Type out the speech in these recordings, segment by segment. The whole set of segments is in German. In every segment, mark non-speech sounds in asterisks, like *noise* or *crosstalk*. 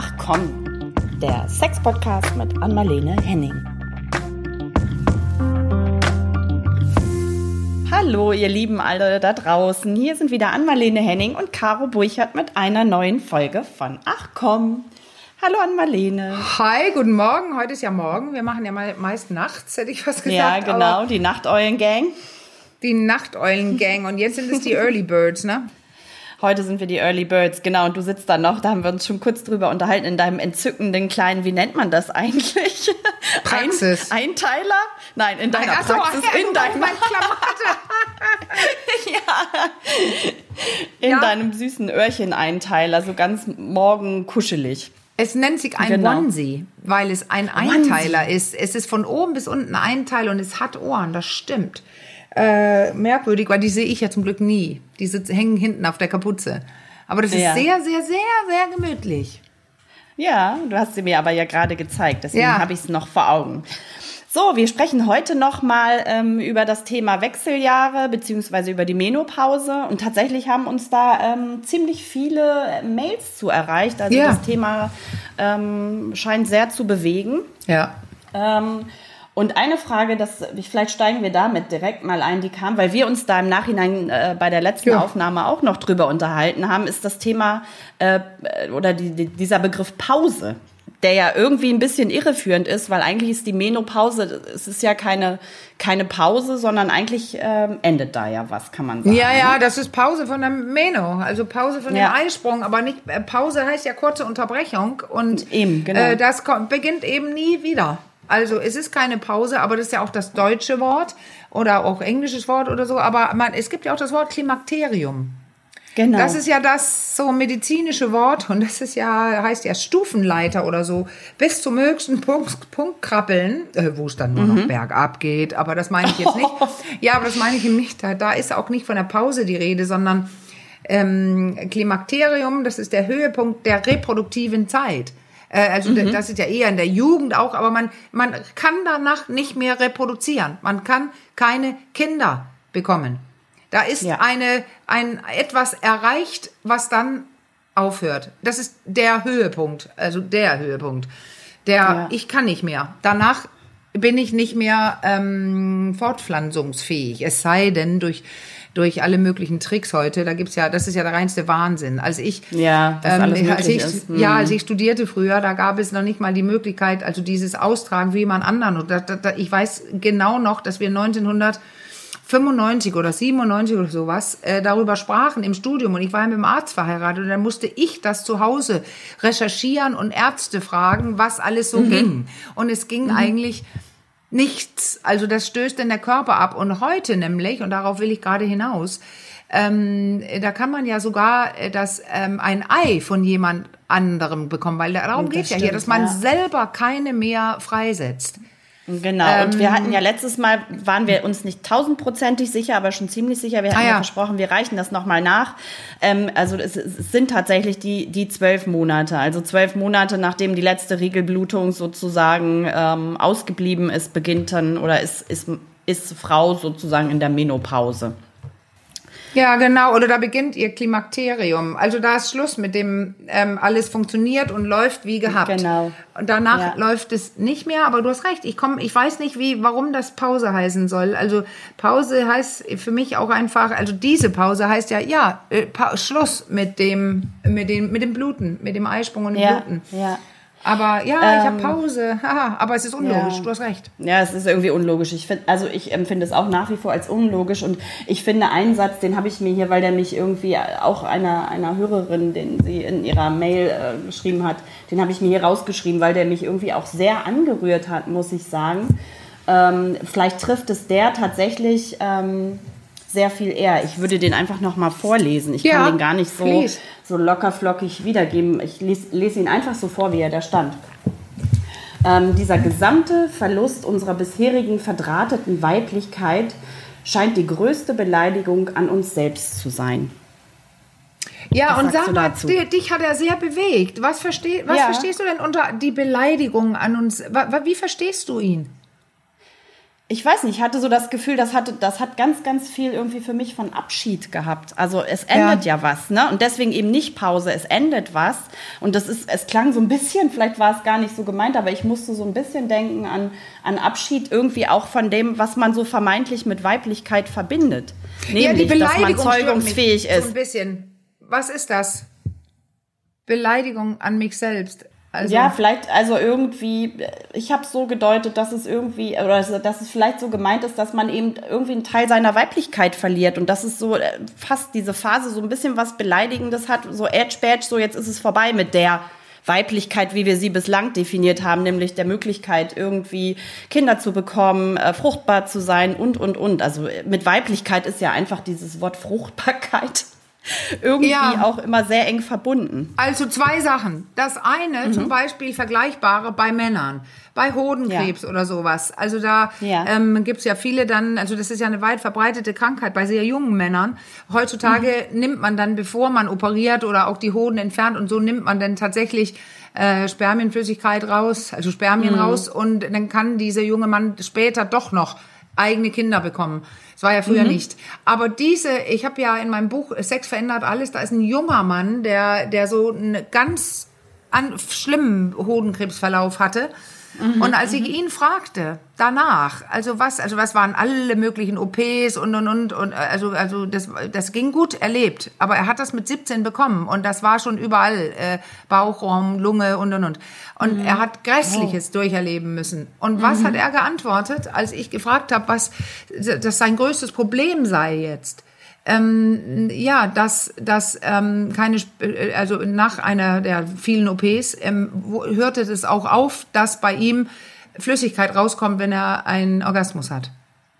Ach komm, der Sex-Podcast mit Anmalene Henning. Hallo, ihr Lieben alle da draußen. Hier sind wieder Anmalene Henning und Caro Burchardt mit einer neuen Folge von Ach komm. Hallo Anmalene. Hi, guten Morgen. Heute ist ja morgen. Wir machen ja mal meist nachts, hätte ich was gesagt. Ja, genau, die Nachteulen-Gang. Die Nachteulen-Gang. Und jetzt sind es die *laughs* Early Birds, ne? Heute sind wir die Early Birds, genau. Und du sitzt da noch, da haben wir uns schon kurz drüber unterhalten, in deinem entzückenden kleinen, wie nennt man das eigentlich? *laughs* Praxis. Ein, Einteiler? Nein, in deiner Ach so, Praxis, ja, in deinem *laughs* ja. In Ja. deinem süßen Öhrchen-Einteiler, so ganz morgen kuschelig. Es nennt sich ein Genau. Onesie, weil es ein Einteiler ist. Es ist von oben bis unten ein Teil und es hat Ohren, das stimmt. Äh, merkwürdig, weil die sehe ich ja zum Glück nie. Die sitz- hängen hinten auf der Kapuze. Aber das ist Ja. sehr, sehr, sehr, sehr gemütlich. Ja, du hast sie mir aber ja gerade gezeigt, deswegen Ja. habe ich es noch vor Augen. So, wir sprechen heute nochmal ähm, über das Thema Wechseljahre beziehungsweise über die Menopause. Und tatsächlich haben uns da ähm, ziemlich viele Mails zu erreicht. Also Ja. das Thema ähm, scheint sehr zu bewegen. Ja. Ähm, und eine Frage, das, vielleicht steigen wir damit direkt mal ein, die kam, weil wir uns da im Nachhinein äh, bei der letzten Ja. Aufnahme auch noch drüber unterhalten haben, ist das Thema äh, oder die, die, dieser Begriff Pause, der ja irgendwie ein bisschen irreführend ist, weil eigentlich ist die Menopause, es ist ja keine, keine Pause, sondern eigentlich ähm, endet da ja was, kann man sagen. Ja, ja, das ist Pause von der Meno, also Pause von Ja. dem Eisprung, aber nicht äh, Pause heißt ja kurze Unterbrechung und Eben, genau. äh, das kommt, beginnt eben nie wieder. Also es ist keine Pause, aber das ist ja auch das deutsche Wort oder auch englisches Wort oder so, aber man, es gibt ja auch das Wort Klimakterium. Genau. Das ist ja das so medizinische Wort und das ist ja, heißt ja Stufenleiter oder so, bis zum höchsten Punkt, Punkt krabbeln, äh, wo es dann nur noch bergab geht, aber das meine ich jetzt nicht. *laughs* Ja, aber das meine ich eben nicht. Da, da ist auch nicht von der Pause die Rede, sondern ähm, Klimakterium, das ist der Höhepunkt der reproduktiven Zeit. Äh, Also Mhm. das ist ja eher in der Jugend auch, aber man, man kann danach nicht mehr reproduzieren. Man kann keine Kinder bekommen. Da ist Ja. eine, ein etwas erreicht, was dann aufhört. Das ist der Höhepunkt, also der Höhepunkt. Der, Ja. ich kann nicht mehr. Danach bin ich nicht mehr ähm, fortpflanzungsfähig. Es sei denn durch durch alle möglichen Tricks heute. Da gibt's ja, das ist ja der reinste Wahnsinn. Als ich Ja, alles als ich, ist. ja, Mhm. als ich studierte früher, da gab es noch nicht mal die Möglichkeit, also dieses Austragen wie jemand anderen. Und da, da, ich weiß genau noch, dass wir 1995 oder 97 oder sowas äh, darüber sprachen im Studium und ich war ja mit dem Arzt verheiratet und dann musste ich das zu Hause recherchieren und Ärzte fragen, was alles so ging. Und es ging eigentlich nichts. Also das stößt denn der Körper ab. Und heute nämlich, und darauf will ich gerade hinaus, ähm, da kann man ja sogar äh, das ähm, ein Ei von jemand anderem bekommen, weil darum Das geht ja hier, dass man ja. selber keine mehr freisetzt. Genau, und wir Ähm, hatten ja letztes Mal, waren wir uns nicht tausendprozentig sicher, aber schon ziemlich sicher. Wir hatten Ah, ja. ja. versprochen, wir reichen das nochmal nach. Ähm, also es, es sind tatsächlich die, die zwölf Monate. Also zwölf Monate, nachdem die letzte Regelblutung sozusagen ähm, ausgeblieben ist, beginnt dann oder ist, ist, ist Frau sozusagen in der Menopause. Ja, genau. Oder da beginnt ihr Klimakterium. Also da ist Schluss mit dem, ähm, alles funktioniert und läuft wie gehabt. Genau. Und danach Ja. läuft es nicht mehr. Aber du hast recht. Ich komme, ich weiß nicht, wie, warum das Pause heißen soll. Also Pause heißt für mich auch einfach. Also diese Pause heißt ja, ja, äh, Schluss mit dem, mit dem, mit dem Bluten, mit dem Eisprung und dem Ja, Bluten. ja. Aber ja, ich habe Pause. Haha, aber es ist unlogisch. Ja. Du hast recht. Ja, es ist irgendwie unlogisch. Ich find, also ich empfinde es auch nach wie vor als unlogisch und ich finde einen Satz, den habe ich mir hier, weil der mich irgendwie auch einer, einer Hörerin, den sie in ihrer Mail äh, geschrieben hat, den habe ich mir hier rausgeschrieben, weil der mich irgendwie auch sehr angerührt hat, muss ich sagen. Ähm, vielleicht trifft es der tatsächlich ähm, sehr viel eher. Ich würde den einfach nochmal vorlesen. Ich Ja, kann den gar nicht so, please. so locker flockig wiedergeben. Ich lese, lese ihn einfach so vor, wie er da stand. Ähm, dieser gesamte Verlust unserer bisherigen verdrahteten Weiblichkeit scheint die größte Beleidigung an uns selbst zu sein. Ja, Was und sag mal, dich hat er sehr bewegt. Was, versteh, was Ja. verstehst du denn unter die Beleidigung an uns? Wie verstehst du ihn? Ich weiß nicht, ich hatte so das Gefühl, das, hatte, das hat ganz, ganz viel irgendwie für mich von Abschied gehabt. Also es endet ja, ja was, ne? Und deswegen eben nicht Pause, es endet was. Und das ist, es klang so ein bisschen, vielleicht war es gar nicht so gemeint, aber ich musste so ein bisschen denken an, an Abschied irgendwie auch von dem, was man so vermeintlich mit Weiblichkeit verbindet. Nämlich, ja, dass man zeugungsfähig ist. So ein bisschen. Was ist das? Beleidigung an mich selbst. Also ja, vielleicht, also irgendwie, ich habe es so gedeutet, dass es irgendwie, oder dass es vielleicht so gemeint ist, dass man eben irgendwie einen Teil seiner Weiblichkeit verliert und dass es so äh, fast diese Phase so ein bisschen was Beleidigendes hat, so Edge Badge, so jetzt ist es vorbei mit der Weiblichkeit, wie wir sie bislang definiert haben, nämlich der Möglichkeit, irgendwie Kinder zu bekommen, äh, fruchtbar zu sein und, und, und. Also mit Weiblichkeit ist ja einfach dieses Wort Fruchtbarkeit *laughs* irgendwie ja. auch immer sehr eng verbunden. Also zwei Sachen. Das eine, mhm. zum Beispiel vergleichbare bei Männern, bei Hodenkrebs ja. oder sowas. Also da ja. ähm, gibt es ja viele dann, also das ist ja eine weit verbreitete Krankheit bei sehr jungen Männern. Heutzutage mhm. nimmt man dann, bevor man operiert oder auch die Hoden entfernt und so, nimmt man dann tatsächlich äh, Spermienflüssigkeit raus, also Spermien mhm. raus und dann kann dieser junge Mann später doch noch eigene Kinder bekommen. Das war ja früher mhm. nicht. Aber diese, ich habe ja in meinem Buch Sex verändert alles, da ist ein junger Mann, der, der so einen ganz an, schlimmen Hodenkrebsverlauf hatte. Mhm, und als ich mhm. ihn fragte danach, also was, also was waren alle möglichen OPs und und und und also also das das ging gut erlebt, aber er hat das mit 17 bekommen und das war schon überall äh, Bauchraum, Lunge und und und und mhm. er hat grässliches oh. durcherleben müssen. Und was mhm. hat er geantwortet, als ich gefragt habe, was das sein größtes Problem sei jetzt? Ähm, ja, dass, dass ähm, keine, also nach einer der vielen OPs ähm, hörte es auch auf, dass bei ihm Flüssigkeit rauskommt, wenn er einen Orgasmus hat.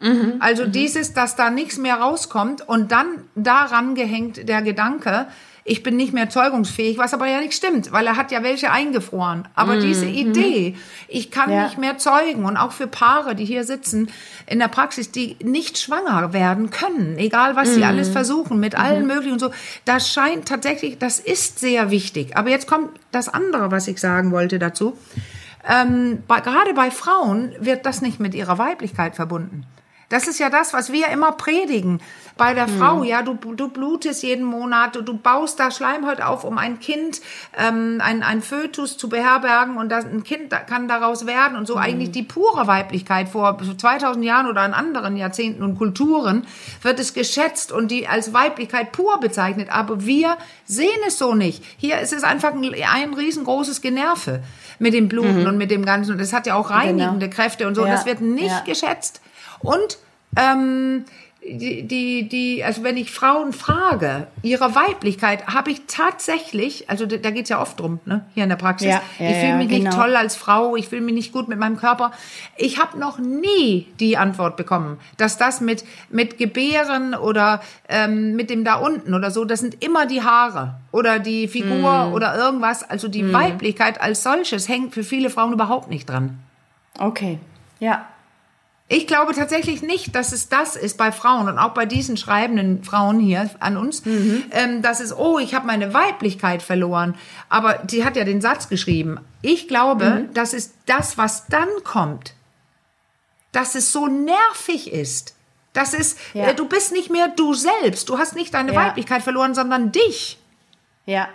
Mhm. Also mhm. dieses, dass da nichts mehr rauskommt und dann daran gehängt der Gedanke, ich bin nicht mehr zeugungsfähig, was aber ja nicht stimmt, weil er hat ja welche eingefroren. Aber mhm. diese Idee, ich kann ja. nicht mehr zeugen und auch für Paare, die hier sitzen in der Praxis, die nicht schwanger werden können, egal was mhm. sie alles versuchen, mit mhm. allen möglichen und so, das scheint tatsächlich, das ist sehr wichtig. Aber jetzt kommt das andere, was ich sagen wollte dazu. Ähm, bei, gerade bei Frauen wird das nicht mit ihrer Weiblichkeit verbunden. Das ist ja das, was wir immer predigen. Bei der mhm. Frau, ja, du, du blutest jeden Monat, du, du baust da Schleimhaut auf, um ein Kind, ähm, ein, ein Fötus zu beherbergen und das, ein Kind kann daraus werden und so mhm. eigentlich die pure Weiblichkeit vor 2000 Jahren oder in anderen Jahrzehnten und Kulturen wird es geschätzt und die als Weiblichkeit pur bezeichnet. Aber wir sehen es so nicht. Hier ist es einfach ein, ein riesengroßes Generve mit dem Bluten mhm. und mit dem Ganzen. Und es hat ja auch reinigende genau. Kräfte und so. Ja. Das wird nicht ja. geschätzt. Und ähm, die, die, die, also wenn ich Frauen frage, ihre Weiblichkeit, habe ich tatsächlich, also da, geht es ja oft drum, ne, hier in der Praxis. Ja, ja, ich fühle mich ja, genau. nicht toll als Frau, ich fühle mich nicht gut mit meinem Körper. Ich habe noch nie die Antwort bekommen, dass das mit, mit Gebären oder ähm, mit dem da unten oder so, das sind immer die Haare oder die Figur mm. oder irgendwas. Also die mm. Weiblichkeit als solches hängt für viele Frauen überhaupt nicht dran. Okay, ja. Ich glaube tatsächlich nicht, dass es das ist bei Frauen und auch bei diesen schreibenden Frauen hier an uns, mhm. ähm, dass es, oh, ich habe meine Weiblichkeit verloren. Aber sie hat ja den Satz geschrieben. Ich glaube, mhm. das ist das, was dann kommt. Dass es so nervig ist. Das ist, ja. äh, du bist nicht mehr du selbst. Du hast nicht deine ja. Weiblichkeit verloren, sondern dich. Ja.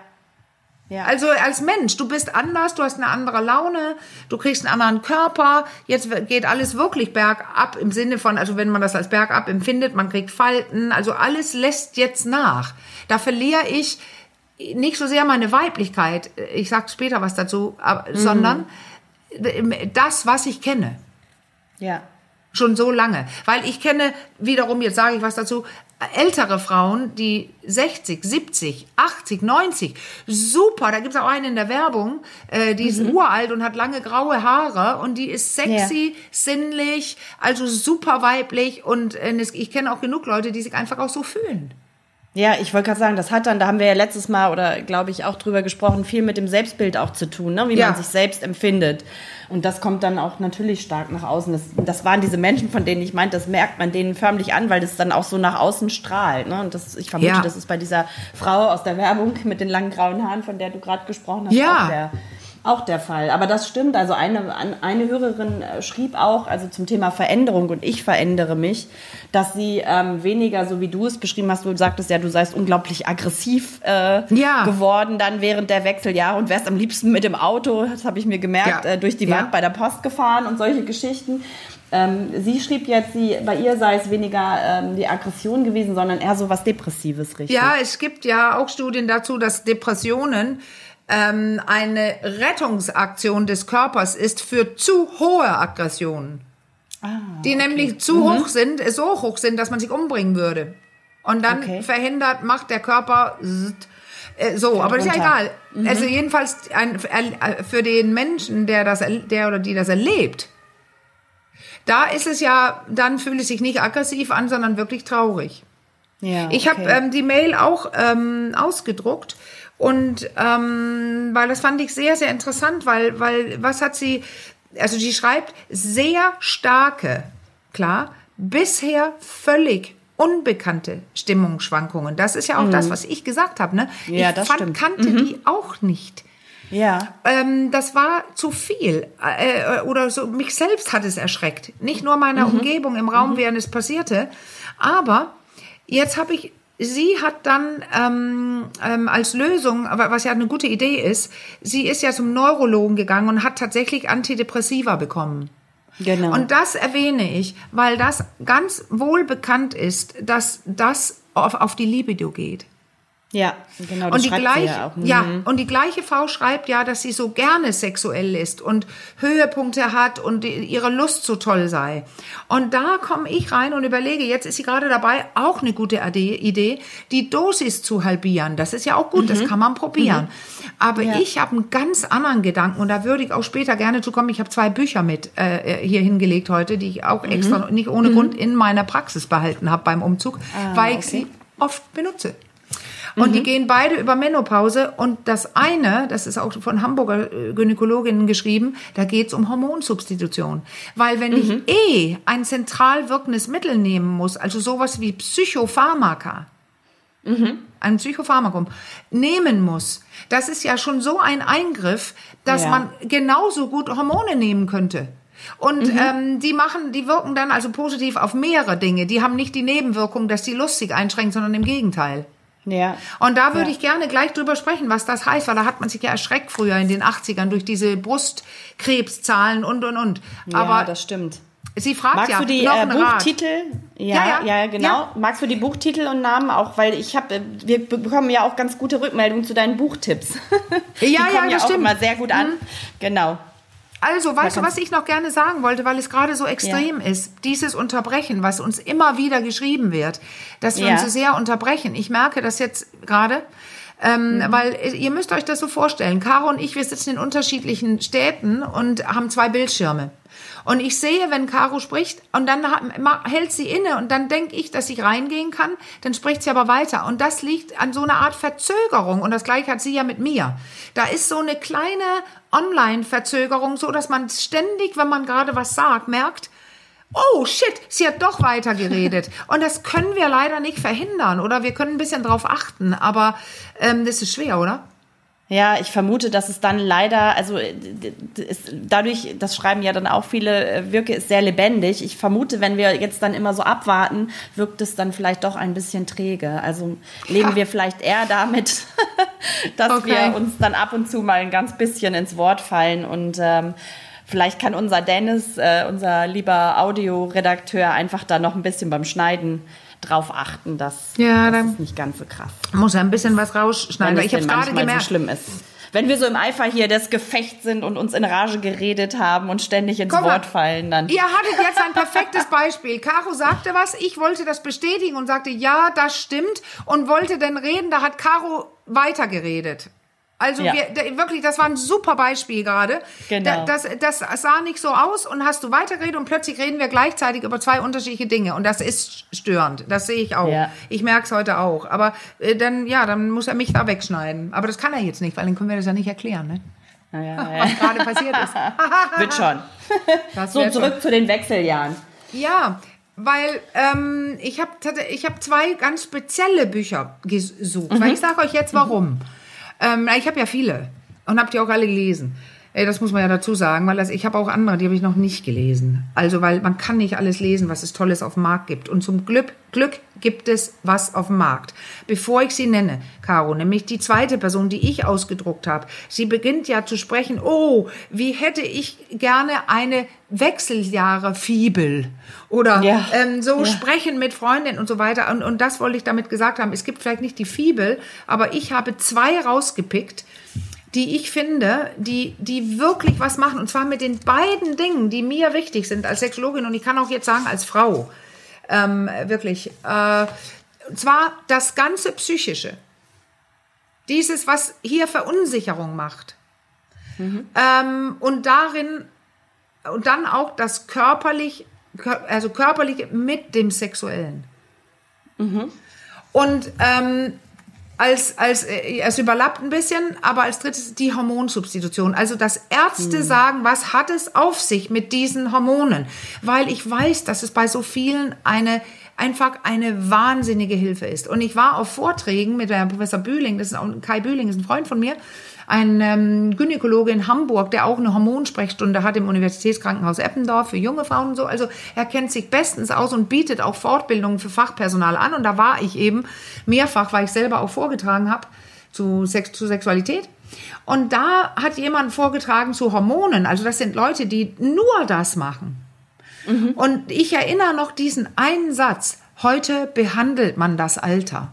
Ja. Also als Mensch, du bist anders, du hast eine andere Laune, du kriegst einen anderen Körper. Jetzt geht alles wirklich bergab im Sinne von, also wenn man das als bergab empfindet, man kriegt Falten, also alles lässt jetzt nach. Da verliere ich nicht so sehr meine Weiblichkeit, ich sage später was dazu, mhm. sondern das, was ich kenne. Ja. Schon so lange. Weil ich kenne, wiederum, jetzt sage ich was dazu, ältere Frauen, die 60, 70, 80, 90, super, da gibt es auch eine in der Werbung, äh, die ist mhm. uralt und hat lange graue Haare und die ist sexy, ja. sinnlich, also super weiblich und äh, ich kenne auch genug Leute, die sich einfach auch so fühlen. Ja, ich wollte gerade sagen, das hat dann, da haben wir ja letztes Mal oder glaube ich auch drüber gesprochen, viel mit dem Selbstbild auch zu tun, ne? wie ja. man sich selbst empfindet. Und das kommt dann auch natürlich stark nach außen. Das, das waren diese Menschen, von denen ich meinte, das merkt man denen förmlich an, weil das dann auch so nach außen strahlt. Ne? Und das, ich vermute, ja. das ist bei dieser Frau aus der Werbung mit den langen grauen Haaren, von der du gerade gesprochen hast, ja. auch der, auch der Fall. Aber das stimmt. Also eine, eine Hörerin äh, schrieb auch, also zum Thema Veränderung und ich verändere mich, dass sie ähm, weniger, so wie du es beschrieben hast, du sagtest ja, du seist unglaublich aggressiv äh, Ja. geworden dann während der Wechseljahre und wärst am liebsten mit dem Auto, das habe ich mir gemerkt, Ja. äh, durch die Ja. Wand bei der Post gefahren und solche Geschichten. Ähm, sie schrieb jetzt, sie, bei ihr sei es weniger ähm, die Aggression gewesen, sondern eher so was Depressives, richtig? Ja, es gibt ja auch Studien dazu, dass Depressionen ähm, eine Rettungsaktion des Körpers ist für zu hohe Aggressionen. die nämlich zu hoch sind, äh, so hoch sind, dass man sich umbringen würde. Und dann Okay. verhindert, macht der Körper äh, so, aber das ist ja egal. Also jedenfalls ein, äh, für den Menschen, der das, der oder die das erlebt, da ist es ja, dann fühlt es sich nicht aggressiv an, sondern wirklich traurig. ja Ich habe okay. ähm, die Mail auch ähm, ausgedruckt und ähm, weil das fand ich sehr, sehr interessant, weil, weil was hat sie, also sie schreibt sehr starke, klar, bisher völlig unbekannte Stimmungsschwankungen. Das ist ja auch das, was ich gesagt habe. Ne? Mhm. Ja, ich das fand, stimmt. kannte die auch nicht. ja. Ähm, das war zu viel. Äh, oder so, mich selbst hat es erschreckt. Nicht nur meine Umgebung im Raum, während es passierte. Aber jetzt habe ich, sie hat dann ähm, ähm, als Lösung, was ja eine gute Idee ist, sie ist ja zum Neurologen gegangen und hat tatsächlich Antidepressiva bekommen. Genau. Und das erwähne ich, weil das ganz wohl bekannt ist, dass das auf, auf die Libido geht. Ja, genau. Das Und die, sie ja auch. Mhm. ja, und die gleiche Frau schreibt ja, dass sie so gerne sexuell ist und Höhepunkte hat und ihre Lust so toll sei. Und da komme ich rein und überlege, jetzt ist sie gerade dabei, auch eine gute Idee, die Dosis zu halbieren. Das ist ja auch gut, das kann man probieren. Aber Mhm. Ja. ich habe einen ganz anderen Gedanken und da würde ich auch später gerne zu kommen. Ich habe zwei Bücher mit äh, hier hingelegt heute, die ich auch extra nicht ohne Grund in meiner Praxis behalten habe beim Umzug, weil ich okay. sie oft benutze. Und die gehen beide über Menopause. Und das eine, das ist auch von Hamburger äh, Gynäkologinnen geschrieben, da geht's um Hormonsubstitution. Weil wenn ich eh ein zentral wirkendes Mittel nehmen muss, also sowas wie Psychopharmaka, ein Psychopharmakum, nehmen muss, das ist ja schon so ein Eingriff, dass Ja. man genauso gut Hormone nehmen könnte. Und ähm, die machen, die wirken dann also positiv auf mehrere Dinge. Die haben nicht die Nebenwirkung, dass die Lust sich einschränkt, sondern im Gegenteil. Ja. Und da würde Ja. ich gerne gleich drüber sprechen, was das heißt, weil da hat man sich ja erschreckt früher in den 80ern durch diese Brustkrebszahlen und und und. ja, Aber das stimmt. sie fragt Magst ja du die noch äh. Buchtitel? Ja, Ja, ja, ja. genau. Ja. Magst du die Buchtitel und Namen auch, weil ich habe, wir bekommen ja auch ganz gute Rückmeldungen zu deinen Buchtipps. *laughs* die Ja, ja, kommen ja das auch stimmt. Mhm. immer sehr gut an. Genau. Also, weißt du, was ich noch gerne sagen wollte, weil es gerade so extrem ist? Dieses Unterbrechen, was uns immer wieder geschrieben wird, dass wir Ja. uns so sehr unterbrechen. Ich merke das jetzt gerade, ähm, Mhm. weil äh, ihr müsst euch das so vorstellen. Caro und ich, wir sitzen in unterschiedlichen Städten und haben zwei Bildschirme. Und ich sehe, wenn Caro spricht und dann hält sie inne und dann denke ich, dass ich reingehen kann, dann spricht sie aber weiter. Und das liegt an so einer Art Verzögerung. Und das gleiche hat sie ja mit mir. Da ist so eine kleine Online-Verzögerung, so dass man ständig, wenn man gerade was sagt, merkt, oh shit, sie hat doch weitergeredet. *laughs* Und das können wir leider nicht verhindern. Oder wir können ein bisschen drauf achten. Aber ähm, das ist schwer, oder? Ja, ich vermute, dass es dann leider, also äh, ist, dadurch, das schreiben ja dann auch viele, äh, wirke es sehr lebendig. Ich vermute, wenn wir jetzt dann immer so abwarten, wirkt es dann vielleicht doch ein bisschen träge. Also leben Ha. wir vielleicht eher damit, *laughs* dass Okay. wir uns dann ab und zu mal ein ganz bisschen ins Wort fallen und ähm, Vielleicht kann unser Dennis, äh, unser lieber Audioredakteur, einfach da noch ein bisschen beim Schneiden drauf achten, dass Ja, das dann- ist nicht ganz so krass Muss ja ein bisschen was rausschneiden. Weil ich habe gerade gemerkt, so schlimm ist. Wenn wir so im Eifer hier des Gefechts sind und uns in Rage geredet haben und ständig ins mal. Wort fallen, dann. Ihr hattet jetzt ein perfektes Beispiel. Caro sagte was, ich wollte das bestätigen und sagte, ja, das stimmt und wollte dann reden, da hat Caro weitergeredet. Also Ja. wir, wirklich, das war ein super Beispiel gerade. Genau. Da, das, das sah nicht so aus und hast du weitergeredet und plötzlich reden wir gleichzeitig über zwei unterschiedliche Dinge und das ist störend. Das sehe ich auch. Ja. Ich merke es heute auch. Aber äh, dann, ja, dann muss er mich da wegschneiden. Aber das kann er jetzt nicht, weil dann können wir das ja nicht erklären, ne? Naja, *laughs* was gerade passiert ist. *laughs* wird schon. *laughs* Das So, wird schon. zurück zu den Wechseljahren. Ja, weil ähm, ich habe ich hab zwei ganz spezielle Bücher gesucht. Weil ich sage euch jetzt warum. Ähm, ich habe ja viele und habt ihr auch alle gelesen. Ey, das muss man ja dazu sagen, weil das, ich habe auch andere, die habe ich noch nicht gelesen. Also, weil man kann nicht alles lesen, was es Tolles auf dem Markt gibt. Und zum Glück, Glück gibt es was auf dem Markt. Bevor ich sie nenne, Caro, nämlich die zweite Person, die ich ausgedruckt habe, sie beginnt ja zu sprechen, oh, wie hätte ich gerne eine Wechseljahre-Fibel oder Ja. ähm, so Ja. sprechen mit Freundinnen und so weiter. Und, und das wollte ich damit gesagt haben. Es gibt vielleicht nicht die Fibel, aber ich habe zwei rausgepickt, die ich finde, die, die wirklich was machen. Und zwar mit den beiden Dingen, die mir wichtig sind als Sexologin und ich kann auch jetzt sagen als Frau. Ähm, wirklich. Äh, und zwar das ganze Psychische. Dieses, was hier Verunsicherung macht. Ähm, und darin, und dann auch das körperlich, kör- also körperliche mit dem Sexuellen. Und ähm, als, als, äh, es überlappt ein bisschen, aber als drittes die Hormonsubstitution. Also, dass Ärzte sagen, was hat es auf sich mit diesen Hormonen? Weil ich weiß, dass es bei so vielen eine, einfach eine wahnsinnige Hilfe ist. Und ich war auf Vorträgen mit Herrn Professor Bühling, das ist auch, Kai Bühling ist ein Freund von mir, ein ähm, Gynäkologe in Hamburg, der auch eine Hormonsprechstunde hat im Universitätskrankenhaus Eppendorf für junge Frauen und so. Also er kennt sich bestens aus und bietet auch Fortbildungen für Fachpersonal an. Und da war ich eben mehrfach, weil ich selber auch vorgetragen habe zu, Sex, zu Sexualität. Und da hat jemand vorgetragen zu Hormonen. Also das sind Leute, die nur das machen. Und ich erinnere noch diesen einen Satz. Heute behandelt man das Alter.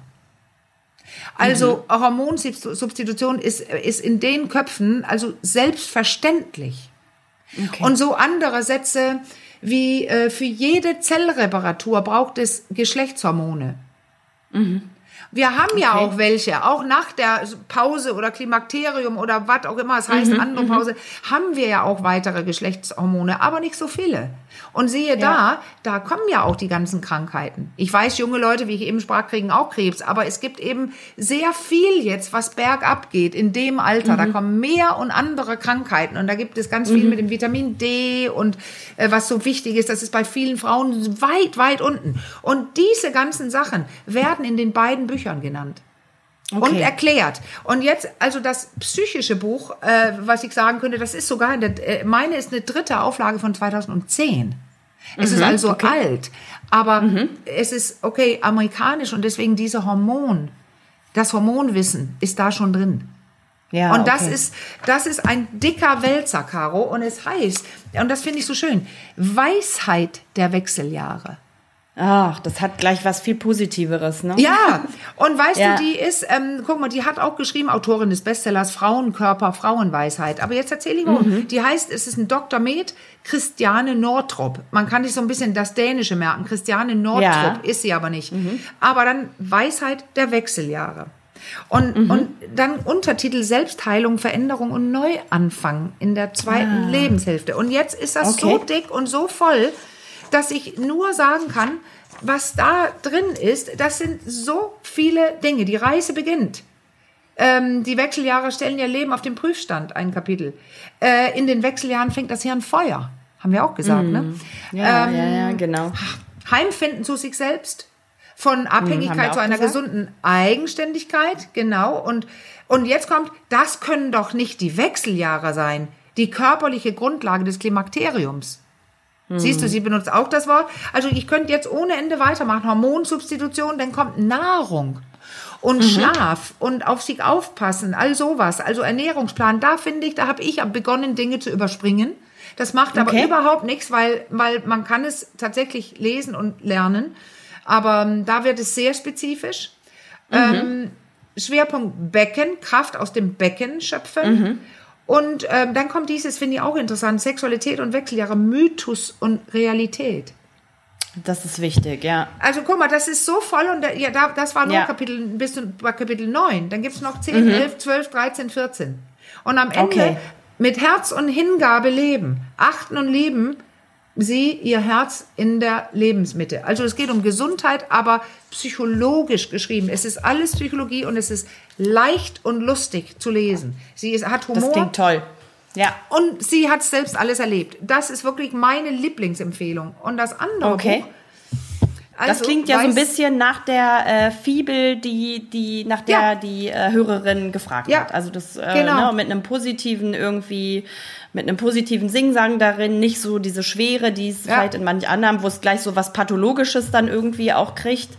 Also Hormonsubstitution ist, ist in den Köpfen also selbstverständlich. Und so andere Sätze wie äh, für jede Zellreparatur braucht es Geschlechtshormone. Wir haben ja Okay. auch welche, auch nach der Pause oder Klimakterium oder was auch immer es heißt, Mhm, andere Pause, haben wir ja auch weitere Geschlechtshormone, aber nicht so viele. Und siehe da, da kommen ja auch die ganzen Krankheiten. Ich weiß, junge Leute, wie ich eben sprach, kriegen auch Krebs, aber es gibt eben sehr viel jetzt, was bergab geht in dem Alter. Mhm. Da kommen mehr und andere Krankheiten und da gibt es ganz viel mit dem Vitamin D und äh, was so wichtig ist, das ist bei vielen Frauen weit, weit unten. Und diese ganzen Sachen werden in den beiden Büchern genannt und Okay. erklärt. Und jetzt, also das psychische Buch, äh, was ich sagen könnte, das ist sogar, der, äh, meine ist eine dritte Auflage von 2010. Es ist also alt, aber es ist, okay, amerikanisch und deswegen diese Hormon, das Hormonwissen ist da schon drin. Ja, Und das okay. ist, das ist ein dicker Wälzer, Caro. Und es heißt, und das finde ich so schön, Weisheit der Wechseljahre. Ach, das hat gleich was viel Positiveres, ne? Ja, und weißt Ja. du, die ist, ähm, guck mal, die hat auch geschrieben, Autorin des Bestsellers Frauenkörper, Frauenweisheit. Aber jetzt erzähle ich mal, Mhm. die heißt, es ist ein Dr. Med, Christiane Northrop. Man kann sich so ein bisschen das Dänische merken. Christiane Northrop Ja. Mhm. ist sie aber nicht. Aber dann Weisheit der Wechseljahre. Und, Mhm. und dann Untertitel Selbstheilung, Veränderung und Neuanfang in der zweiten Lebenshälfte. Und jetzt ist das so Ah. Okay. dick und so voll, dass ich nur sagen kann, was da drin ist, das sind so viele Dinge. Die Reise beginnt. Ähm, die Wechseljahre stellen ihr Leben auf den Prüfstand, ein Kapitel. Äh, in den Wechseljahren fängt das Hirn Feuer. Haben wir auch gesagt, ne? Mhm. Ja, Ähm, ja, ja, genau. Heimfinden zu sich selbst, von wir Abhängigkeit auch zu einer gesagt. gesunden Eigenständigkeit, genau. Und, und jetzt kommt, das können doch nicht die Wechseljahre sein, die körperliche Grundlage des Klimakteriums. Siehst du, sie benutzt auch das Wort. Also ich könnte jetzt ohne Ende weitermachen. Hormonsubstitution, dann kommt Nahrung und Schlaf und auf sich aufpassen, all sowas. Also Ernährungsplan, da finde ich, da habe ich begonnen, Dinge zu überspringen. Das macht aber Okay. überhaupt nichts, weil, weil man kann es tatsächlich lesen und lernen. Aber ähm, da wird es sehr spezifisch. Ähm, Schwerpunkt Becken, Kraft aus dem Becken schöpfen. Und ähm, dann kommt dieses, finde ich auch interessant, Sexualität und Wechseljahre, Mythos und Realität. Das ist wichtig, ja. Also guck mal, das ist so voll und da, ja, da, das war nur Ja. Kapitel, bis zu bei Kapitel 9. Dann gibt's noch 10, 11, 12, 13, 14. Und am Ende Okay. mit Herz und Hingabe leben. Achten und lieben sie ihr Herz in der Lebensmitte. Also es geht um Gesundheit, aber psychologisch geschrieben. Es ist alles Psychologie und es ist leicht und lustig zu lesen. Sie ist, hat Das Humor. klingt toll. Ja. Und sie hat selbst alles erlebt. Das ist wirklich meine Lieblingsempfehlung. Und das andere Okay. Buch, Also, das klingt ja so ein weiß- bisschen nach der äh, Fibel, die, die, nach der Ja. die äh, Hörerin gefragt Ja, hat. Also das äh, genau. ne, mit einem positiven irgendwie, mit einem positiven Singsang darin, nicht so diese Schwere, die es Ja. vielleicht in manch anderem, wo es gleich so was Pathologisches dann irgendwie auch kriegt.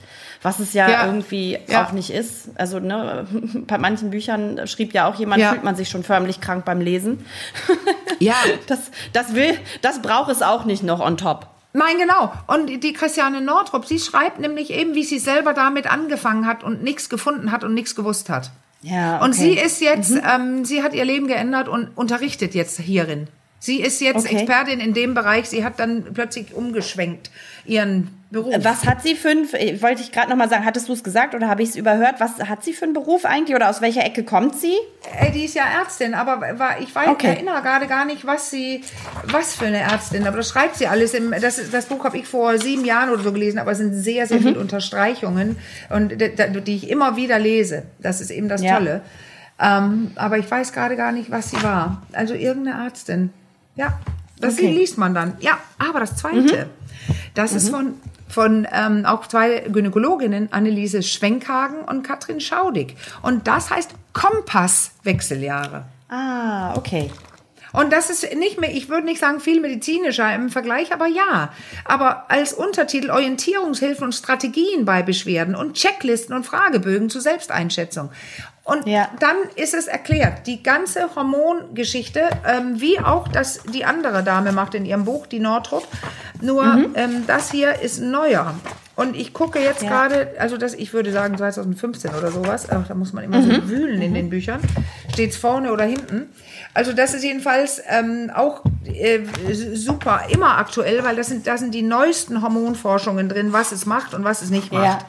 Was es ja, Ja. irgendwie Ja. auch nicht ist. Also, ne, *laughs* bei manchen Büchern schrieb ja auch jemand, fühlt man sich schon förmlich krank beim Lesen. *laughs* Ja, Das, das will, das braucht es auch nicht noch on top. Nein, genau. Und die Christiane Nordrup, sie schreibt nämlich eben, wie sie selber damit angefangen hat und nichts gefunden hat und nichts gewusst hat. Ja, Und okay. Mhm. sie ist jetzt, ähm, sie hat ihr Leben geändert und unterrichtet jetzt hierin. Sie ist jetzt Okay. Expertin in dem Bereich. Sie hat dann plötzlich umgeschwenkt ihren Beruf. Was hat sie für ein, äh, wollte ich gerade noch mal sagen, hattest du es gesagt oder habe ich es überhört? Was hat sie für einen Beruf eigentlich oder aus welcher Ecke kommt sie? Äh, Die ist ja Ärztin, aber ich weiß, Okay. erinnere gerade gar nicht, was sie, was für eine Ärztin. Aber das schreibt sie alles. Im, das, das Buch habe ich vor sieben Jahren oder so gelesen, aber es sind sehr, Mhm. sehr viele Unterstreichungen und die ich immer wieder lese. Das ist eben das Ja. Tolle. Ähm, aber ich weiß gerade gar nicht, was sie war. Also irgendeine Ärztin. Ja, das Okay. Mhm. liest man dann. Ja, aber das Zweite, das ist von von ähm, auch zwei Gynäkologinnen, Anneliese Schwenkhagen und Katrin Schaudig. Und das heißt Kompasswechseljahre. Ah, okay. Und das ist nicht mehr, ich würde nicht sagen viel medizinischer im Vergleich, aber ja. Aber als Untertitel Orientierungshilfen und Strategien bei Beschwerden und Checklisten und Fragebögen zur Selbsteinschätzung. Und Ja. dann ist es erklärt, die ganze Hormongeschichte, ähm, wie auch das die andere Dame macht in ihrem Buch, die Nordrup. Nur Mhm. ähm, das hier ist neuer. Und ich gucke jetzt Ja. gerade, also das, ich würde sagen 2015 oder sowas, Ach, da muss man immer Mhm. so wühlen in den Büchern, steht's vorne oder hinten. Also das ist jedenfalls ähm, auch äh, super, immer aktuell, weil das sind, da sind die neuesten Hormonforschungen drin, was es macht und was es nicht macht. Ja.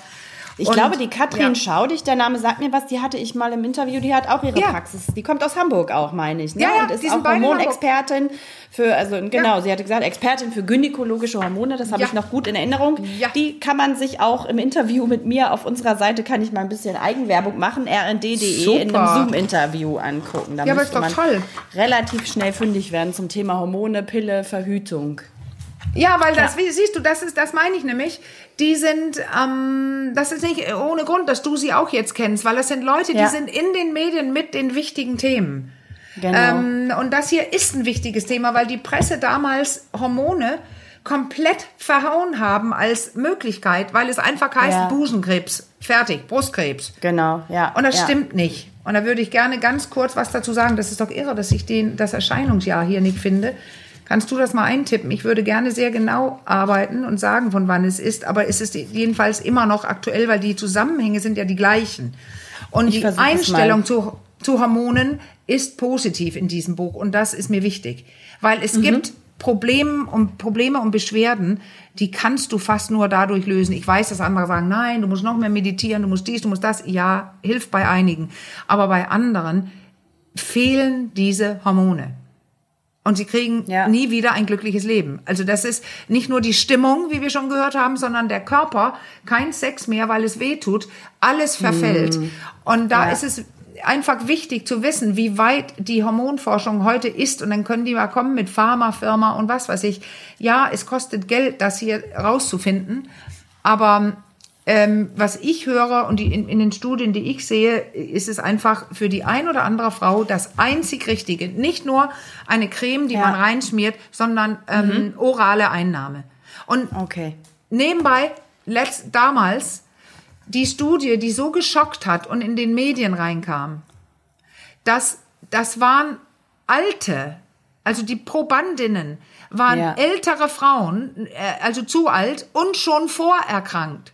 Ich Und- glaube, die Katrin ja. Schaudig, der Name sagt mir was, die hatte ich mal im Interview, die hat auch ihre Ja. Praxis. Die kommt aus Hamburg auch, meine ich. Ne? Ja, ja, und ist auch Hormonexpertin für, also genau, sie hatte gesagt, Expertin für gynäkologische Hormone, das habe ich noch gut in Erinnerung. Die kann man sich auch im Interview mit mir auf unserer Seite, kann ich mal ein bisschen Eigenwerbung machen, rnd.de in einem. Zoom-Interview angucken. Da Ja, aber ist doch man toll. relativ schnell fündig werden zum Thema Hormone, Pille, Verhütung. Ja, weil das, wie siehst du, das ist, das meine ich nämlich. Die sind, ähm, das ist nicht ohne Grund, dass du sie auch jetzt kennst, weil das sind Leute, Ja. die sind in den Medien mit den wichtigen Themen. Genau. Ähm, und das hier ist ein wichtiges Thema, weil die Presse damals Hormone komplett verhauen haben als Möglichkeit, weil es einfach heißt Ja. Busenkrebs, fertig, Brustkrebs. genau, ja. Und das ja. stimmt nicht. Und da würde ich gerne ganz kurz was dazu sagen. Das ist doch irre, dass ich den, das Erscheinungsjahr hier nicht finde. Kannst du das mal eintippen? Ich würde gerne sehr genau arbeiten und sagen, von wann es ist, aber es ist jedenfalls immer noch aktuell, weil die Zusammenhänge sind ja die gleichen. Und Ich die Einstellung zu, zu Hormonen ist positiv in diesem Buch und das ist mir wichtig, weil es Mhm. gibt Probleme und Probleme und Beschwerden, die kannst du fast nur dadurch lösen. Ich weiß, dass andere sagen, nein, du musst noch mehr meditieren, du musst dies, du musst das. Ja, hilft bei einigen, aber bei anderen fehlen diese Hormone. Und sie kriegen Ja. nie wieder ein glückliches Leben. Also das ist nicht nur die Stimmung, wie wir schon gehört haben, sondern der Körper, kein Sex mehr, weil es weh tut, alles verfällt. Und da Ja. ist es einfach wichtig zu wissen, wie weit die Hormonforschung heute ist. Und dann können die mal kommen mit Pharmafirma und was weiß ich. Ja, es kostet Geld, das hier rauszufinden. Aber ähm, was ich höre und die, in, in den Studien, die ich sehe, ist es einfach für die ein oder andere Frau das einzig Richtige. Nicht nur eine Creme, die Ja. man reinschmiert, sondern ähm, orale Einnahme. Und Okay. nebenbei, letzt, damals, die Studie, die so geschockt hat und in den Medien reinkam, dass das waren alte, also die Probandinnen waren Ja. ältere Frauen, äh, also zu alt und schon vorerkrankt.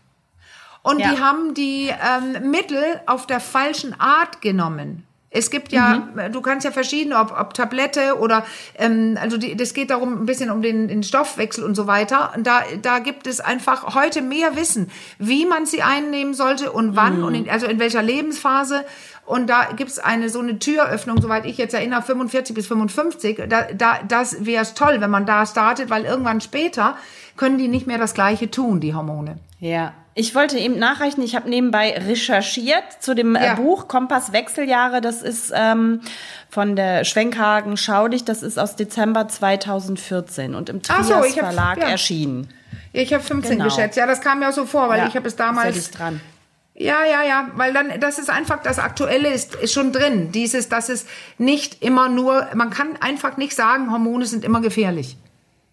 Und Ja. die haben die ähm, Mittel auf der falschen Art genommen. Es gibt ja, Mhm. du kannst ja verschiedene, ob, ob Tablette oder, ähm, also die, das geht darum ein bisschen um den, den Stoffwechsel und so weiter. Und da, da gibt es einfach heute mehr Wissen, wie man sie einnehmen sollte und wann Mhm. und in, also in welcher Lebensphase. Und da gibt's eine so eine Türöffnung, soweit ich jetzt erinnere, 45 bis 55. Da, da, das wäre es toll, wenn man da startet, weil irgendwann später können die nicht mehr das Gleiche tun, die Hormone. Ja. Ich wollte eben nachreichen, ich habe nebenbei recherchiert zu dem Ja. äh, Buch Kompass Wechseljahre. Das ist ähm, von der Schwenkhagen Schaudig, das ist aus Dezember 2014 und im Trias so, ich hab- Verlag ja. erschienen. Ich habe 15 genau. geschätzt. Ja, das kam mir so vor, weil ja, ich habe es damals. Ist ja dran. Ja, ja, ja, weil dann, das ist einfach, das Aktuelle ist, ist schon drin. Dieses, dass es nicht immer nur, man kann einfach nicht sagen, Hormone sind immer gefährlich.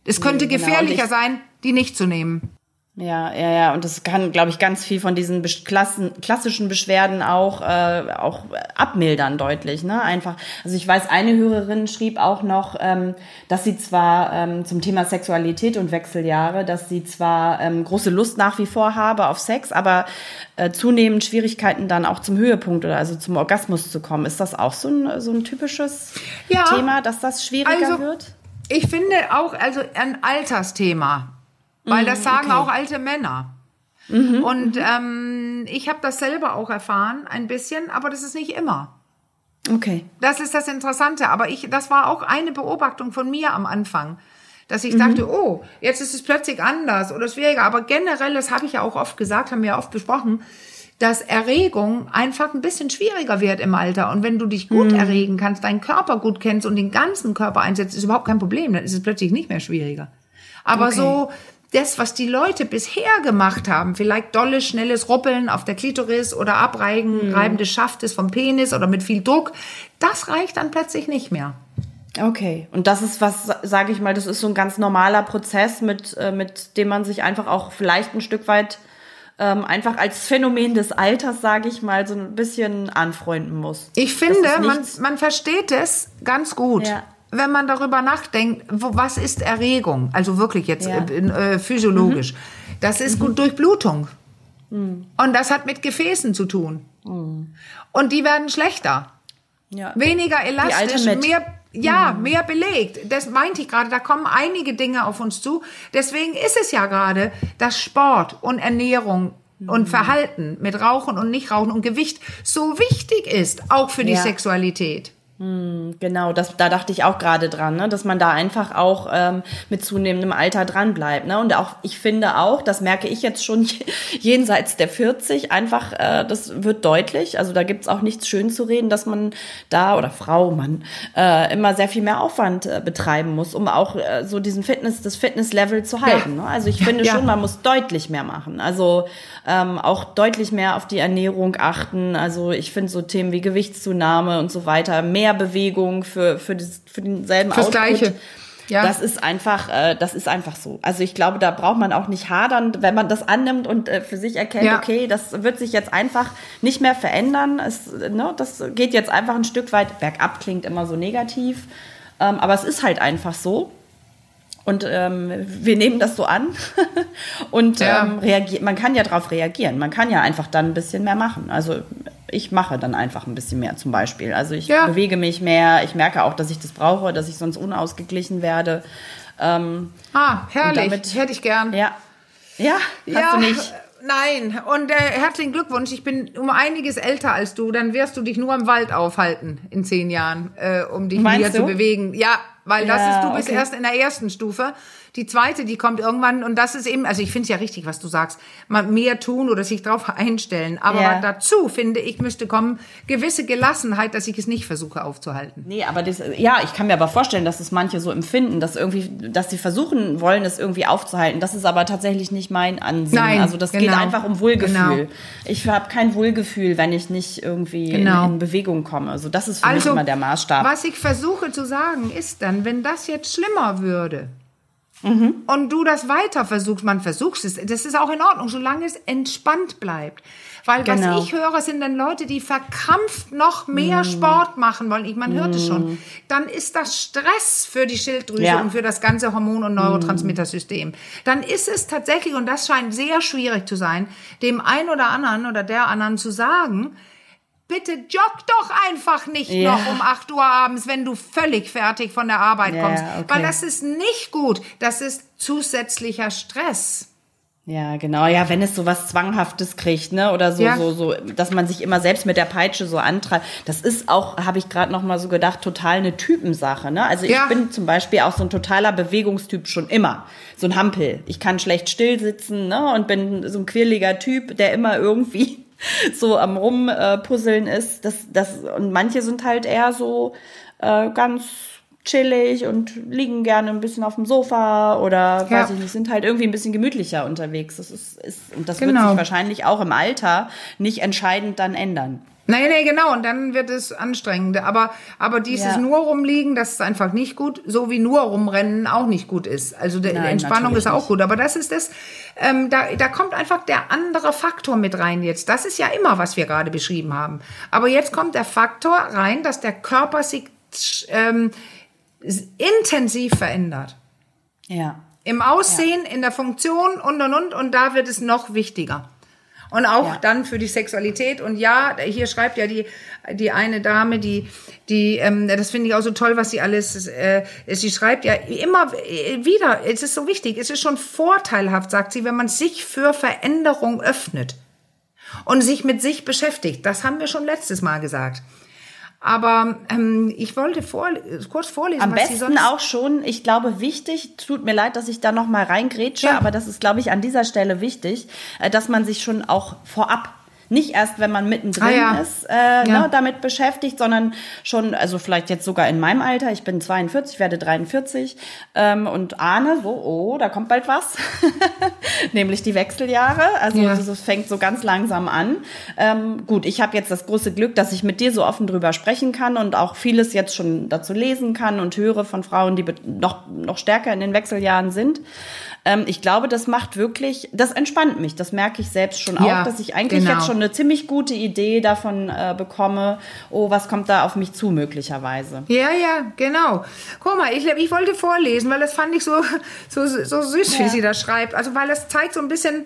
Es könnte nee, genau. gefährlicher sein, die nicht zu nehmen. Ja, ja, ja. Und das kann, glaube ich, ganz viel von diesen Klassen, klassischen Beschwerden auch, äh, auch abmildern deutlich. Ne? Einfach. Also ich weiß, eine Hörerin schrieb auch noch, ähm, dass sie zwar ähm, zum Thema Sexualität und Wechseljahre, dass sie zwar ähm, große Lust nach wie vor habe auf Sex, aber äh, zunehmend Schwierigkeiten dann auch zum Höhepunkt oder also zum Orgasmus zu kommen. Ist das auch so ein, so ein typisches ja, Thema, dass das schwieriger also, wird? Ich finde auch, also ein Altersthema. Weil das mhm, sagen okay. auch alte Männer. Mhm, und ähm, ich habe das selber auch erfahren, ein bisschen, aber das ist nicht immer. Okay. Das ist das Interessante. Aber ich, das war auch eine Beobachtung von mir am Anfang, dass ich mhm. dachte, oh, jetzt ist es plötzlich anders oder schwieriger. Aber generell, das habe ich ja auch oft gesagt, haben wir ja oft besprochen, dass Erregung einfach ein bisschen schwieriger wird im Alter. Und wenn du dich gut mhm. erregen kannst, deinen Körper gut kennst und den ganzen Körper einsetzt, ist überhaupt kein Problem. Dann ist es plötzlich nicht mehr schwieriger. Aber okay. so das, was die Leute bisher gemacht haben, vielleicht dolles, schnelles Ruppeln auf der Klitoris oder Abreiben, mhm. Reiben des Schaftes vom Penis oder mit viel Druck, das reicht dann plötzlich nicht mehr. Okay, und das ist was, sage ich mal, das ist so ein ganz normaler Prozess, mit, äh, mit dem man sich einfach auch vielleicht ein Stück weit ähm, einfach als Phänomen des Alters, sage ich mal, so ein bisschen anfreunden muss. Ich finde, man, man versteht es ganz gut. Ja wenn man darüber nachdenkt, wo, was ist Erregung? Also wirklich jetzt ja. äh, äh, physiologisch. Mhm. Das ist gut Durchblutung. Mhm. Und das hat mit Gefäßen zu tun. Mhm. Und die werden schlechter. Ja. Weniger elastisch, mehr, ja, mhm. mehr belegt. Das meinte ich gerade. Da kommen einige Dinge auf uns zu. Deswegen ist es ja gerade, dass Sport und Ernährung und mhm. Verhalten mit Rauchen und Nichtrauchen und Gewicht so wichtig ist, auch für die ja. Sexualität. Hm, genau, das, da dachte ich auch gerade dran, ne? dass man da einfach auch ähm, mit zunehmendem Alter dran bleibt. Ne? Und auch, ich finde auch, das merke ich jetzt schon *laughs* jenseits der 40, einfach, äh, das wird deutlich. Also da gibt's auch nichts schön zu reden, dass man da oder Frau, Mann, äh, immer sehr viel mehr Aufwand äh, betreiben muss, um auch äh, so diesen Fitness, das Fitnesslevel zu halten. Ja. Ne? Also ich finde ja. schon, man muss deutlich mehr machen. Also ähm, auch deutlich mehr auf die Ernährung achten. Also ich finde so Themen wie Gewichtszunahme und so weiter, mehr Bewegung für, für, das, für denselben Fürs Output. Gleiche. Ja. Das ist einfach, äh, das ist einfach so. Also ich glaube, da braucht man auch nicht hadern, wenn man das annimmt und äh, für sich erkennt, ja. okay, das wird sich jetzt einfach nicht mehr verändern. Es, ne, das geht jetzt einfach ein Stück weit bergab, klingt immer so negativ. Ähm, aber es ist halt einfach so. Und ähm, wir nehmen das so an *laughs* und ja. ähm, reagiert. Man kann ja darauf reagieren. Man kann ja einfach dann ein bisschen mehr machen. Also ich mache dann einfach ein bisschen mehr zum Beispiel. Also ich ja. bewege mich mehr. Ich merke auch, dass ich das brauche, dass ich sonst unausgeglichen werde. Ähm, ah, herrlich. Damit, Hätte ich gern. Ja. Ja, hast ja. du nicht. Nein, und äh, herzlichen Glückwunsch. Ich bin um einiges älter als du. Dann wirst du dich nur im Wald aufhalten in zehn Jahren, äh, um dich Meinst wieder du? zu bewegen. Ja, weil ja, das ist, du bist okay. erst in der ersten Stufe. Die zweite, die kommt irgendwann und das ist eben, also ich finde es ja richtig, was du sagst, mal mehr tun oder sich darauf *laughs* einstellen. Aber ja. dazu finde ich müsste kommen gewisse Gelassenheit, dass ich es nicht versuche aufzuhalten. Nee, aber das, ja, ich kann mir aber vorstellen, dass es manche so empfinden, dass irgendwie, dass sie versuchen wollen, es irgendwie aufzuhalten. Das ist aber tatsächlich nicht mein Ansinn. Nein, also das genau. geht einfach um Wohlgefühl. Genau. Ich habe kein Wohlgefühl, wenn ich nicht irgendwie genau. in, in, Bewegung komme. Also das ist für also, mich immer der Maßstab. Was ich versuche zu sagen, ist dann, wenn das jetzt schlimmer würde, Mhm. Und du das weiter versuchst, man versucht es, das ist auch in Ordnung, solange es entspannt bleibt. Weil genau. was ich höre, sind dann Leute, die verkrampft noch mehr mm. Sport machen wollen. Ich, man mm. hört es schon. Mhm. Dann ist das Stress für die Schilddrüse ja. und für das ganze Hormon- und Neurotransmittersystem. Dann ist es tatsächlich, und das scheint sehr schwierig zu sein, dem einen oder anderen oder der anderen zu sagen, bitte jogg doch einfach nicht ja. noch um 8 Uhr abends, wenn du völlig fertig von der Arbeit kommst. Ja, okay. Weil das ist nicht gut. Das ist zusätzlicher Stress. Ja, genau. Ja, wenn es so was Zwanghaftes kriegt, ne, oder so, ja. so, so, dass man sich immer selbst mit der Peitsche so antreibt. Das ist auch, habe ich gerade noch mal so gedacht, total eine Typensache, ne. Also ja. ich bin zum Beispiel auch so ein totaler Bewegungstyp schon immer, so ein Hampel. Ich kann schlecht still sitzen, ne, und bin so ein quirliger Typ, der immer irgendwie *laughs* so am Rumpuzzeln ist. Das, das, und manche sind halt eher so äh, ganz chillig und liegen gerne ein bisschen auf dem Sofa oder Ja. weiß ich nicht, sind halt irgendwie ein bisschen gemütlicher unterwegs. Das ist, ist und das wird Genau. sich wahrscheinlich auch im Alter nicht entscheidend dann ändern. Nee, nee, genau. Und dann wird es anstrengend. Aber, aber dieses Ja. nur rumliegen, das ist einfach nicht gut. So wie nur rumrennen auch nicht gut ist. Also die Nein, Entspannung ist auch nicht. gut. Aber das ist das, ähm, da, da kommt einfach der andere Faktor mit rein jetzt. Das ist ja immer, was wir gerade beschrieben haben. Aber jetzt kommt der Faktor rein, dass der Körper sich ähm, intensiv verändert. Ja. Im Aussehen, in der Funktion und und und und da wird es noch wichtiger. Und auch Ja. dann für die Sexualität. Und ja, hier schreibt ja die, die eine Dame, die, die, ähm, das finde ich auch so toll, was sie alles, äh, sie schreibt ja immer wieder, es ist so wichtig, es ist schon vorteilhaft, sagt sie, wenn man sich für Veränderung öffnet und sich mit sich beschäftigt. Das haben wir schon letztes Mal gesagt. Aber ähm, ich wollte vor, kurz vorlesen, Am besten auch schon, ich glaube, wichtig, tut mir leid, dass ich da noch mal reingrätsche, Ja. aber das ist, glaube ich, an dieser Stelle wichtig, äh, dass man sich schon auch vorab nicht erst, wenn man mittendrin Ah, ja. ist, äh, Ja. ne, damit beschäftigt, sondern schon, also vielleicht jetzt sogar in meinem Alter, ich bin 42, werde 43 ähm, und ahne so, oh, da kommt bald was, *laughs* nämlich die Wechseljahre. Also Ja. es fängt so ganz langsam an. Ähm, gut, ich habe jetzt das große Glück, dass ich mit dir so offen drüber sprechen kann und auch vieles jetzt schon dazu lesen kann und höre von Frauen, die noch, noch stärker in den Wechseljahren sind. Ähm, ich glaube, das macht wirklich, das entspannt mich. Das merke ich selbst schon Ja, auch, dass ich eigentlich genau. jetzt schon eine ziemlich gute Idee davon äh, bekomme, oh, was kommt da auf mich zu möglicherweise. Ja, ja, genau. Guck mal, ich, ich wollte vorlesen, weil das fand ich so, so, so süß, wie Ja. sie das schreibt. Also, weil das zeigt so ein bisschen,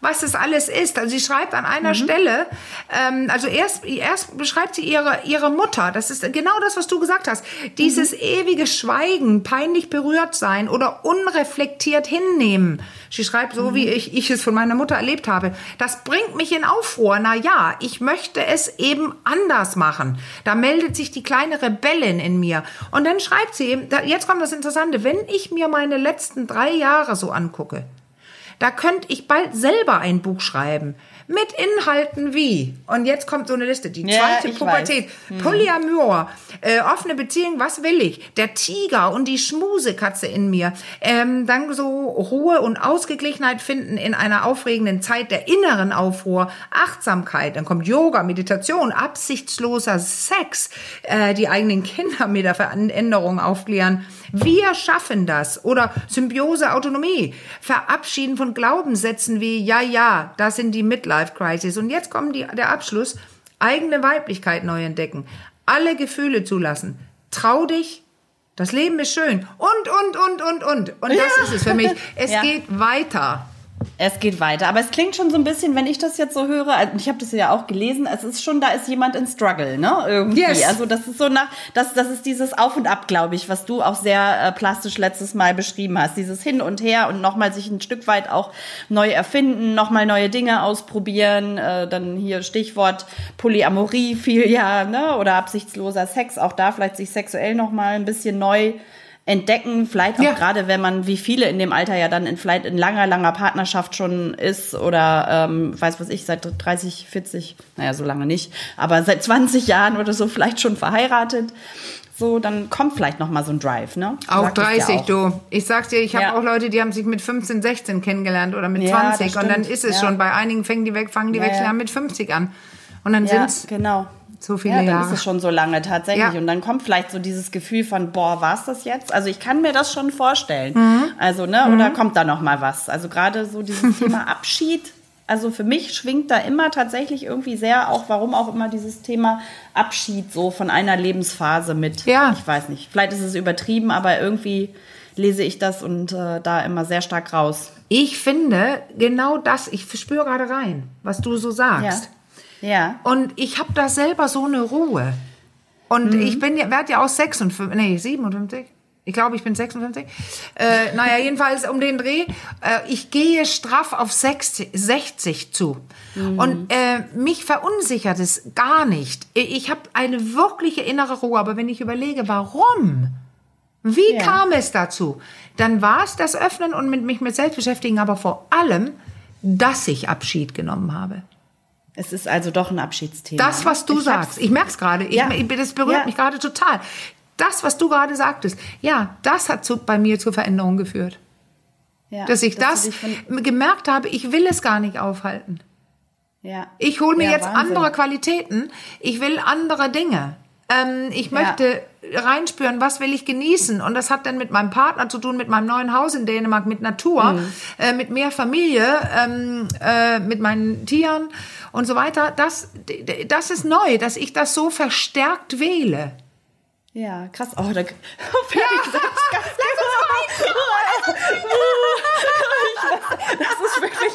was das alles ist. Also sie schreibt an einer Stelle, ähm, also erst, erst beschreibt sie ihre, ihre Mutter. Das ist genau das, was du gesagt hast. Dieses ewige Schweigen, peinlich berührt sein oder unreflektiert hinnehmen. Sie schreibt so, wie ich, ich es von meiner Mutter erlebt habe. Das bringt mich in Aufruhr. Na ja, ich möchte es eben anders machen. Da meldet sich die kleine Rebellin in mir. Und dann schreibt sie, jetzt kommt das Interessante, wenn ich mir meine letzten drei Jahre so angucke, da könnte ich bald selber ein Buch schreiben. Mit Inhalten wie. Und jetzt kommt so eine Liste. Die Ja, zweite ich Pubertät. Polyamor. Äh, offene Beziehung. Was will ich? Der Tiger und die Schmusekatze in mir. Ähm, dann so Ruhe und Ausgeglichenheit finden in einer aufregenden Zeit der inneren Aufruhr. Achtsamkeit. Dann kommt Yoga, Meditation, absichtsloser Sex. Äh, die eigenen Kinder mit der Veränderung aufklären. Wir schaffen das. Oder Symbiose, Autonomie. Verabschieden von Glaubenssätzen wie, ja, ja, das sind die Midlife-Crisis. Und jetzt kommt die, der Abschluss. Eigene Weiblichkeit neu entdecken. Alle Gefühle zulassen. Trau dich. Das Leben ist schön. Und, und, und, und, und. Und das ist es für mich. *laughs* Es Ja. geht weiter. Es geht weiter, aber es klingt schon so ein bisschen, wenn ich das jetzt so höre, also ich habe das ja auch gelesen, es ist schon, da ist jemand in Struggle, ne? Irgendwie. Yes. Also das ist so nach, das, das ist dieses Auf und Ab, glaube ich, was du auch sehr äh, plastisch letztes Mal beschrieben hast. Dieses Hin und Her und nochmal sich ein Stück weit auch neu erfinden, nochmal neue Dinge ausprobieren. Äh, dann hier Stichwort Polyamorie viel ja, ne? Oder absichtsloser Sex, auch da vielleicht sich sexuell nochmal ein bisschen neu entdecken, vielleicht auch Ja. gerade wenn man wie viele in dem Alter ja dann in vielleicht in langer, langer Partnerschaft schon ist oder ähm, weiß was ich, seit 30, 40, naja, so lange nicht, aber seit 20 Jahren oder so vielleicht schon verheiratet. So, dann kommt vielleicht noch mal so ein Drive, ne? Auch Sagt es ja 30, auch. du. Ich sag's dir, ich habe Ja. auch Leute, die haben sich mit 15, 16 kennengelernt oder mit Ja, das 20 und dann ist es schon. Bei einigen fangen die weg, fangen die Ja, Wechsel an mit 50 an. Und dann Ja, sind's genau. So viele ja, dann Jahre. ist es schon so lange tatsächlich. Ja. Und dann kommt vielleicht so dieses Gefühl von, boah, war's das jetzt? Also ich kann mir das schon vorstellen. Mhm. Also, ne, oder kommt da noch mal was? Also gerade so dieses *laughs* Thema Abschied. Also für mich schwingt da immer tatsächlich irgendwie sehr auch, warum auch immer dieses Thema Abschied so von einer Lebensphase mit. Ja. Ich weiß nicht. Vielleicht ist es übertrieben, aber irgendwie lese ich das und äh, da immer sehr stark raus. Ich finde genau das, ich spüre gerade rein, was du so sagst. Ja. Ja. Und ich habe da selber so eine Ruhe. Und Mhm. ich bin ja, werde ja auch 56, nee, 57. Ich glaube, ich bin 56. Äh, naja, jedenfalls um den Dreh. Äh, ich gehe straff auf 60, 60 zu. Mhm. Und äh, mich verunsichert es gar nicht. Ich habe eine wirkliche innere Ruhe. Aber wenn ich überlege, warum? Wie Ja. kam es dazu? Dann war es das Öffnen und mit mich mit selbst beschäftigen, aber vor allem, dass ich Abschied genommen habe. Es ist also doch ein Abschiedsthema. Das, was du Ich sagst, ich merke es gerade, Ja. ich- das berührt Ja. mich gerade total. das, was du gerade sagtest, ja, das hat zu, bei mir zur Veränderung geführt. Ja, Dass ich dass das gemerkt habe, ich will es gar nicht aufhalten. ja. Ich hole mir Ja, jetzt Wahnsinn. andere Qualitäten. Ich will andere Dinge. Ähm, ich Ja. möchte reinspüren, was will ich genießen. Und das hat dann mit meinem Partner zu tun, mit meinem neuen Haus in Dänemark, mit Natur, Mhm. äh, mit mehr Familie, ähm, äh, mit meinen Tieren und so weiter. Das, das ist neu, dass ich das so verstärkt wähle. Ja, krass. Oh, da *laughs* fertig gesagt. Das ist wirklich.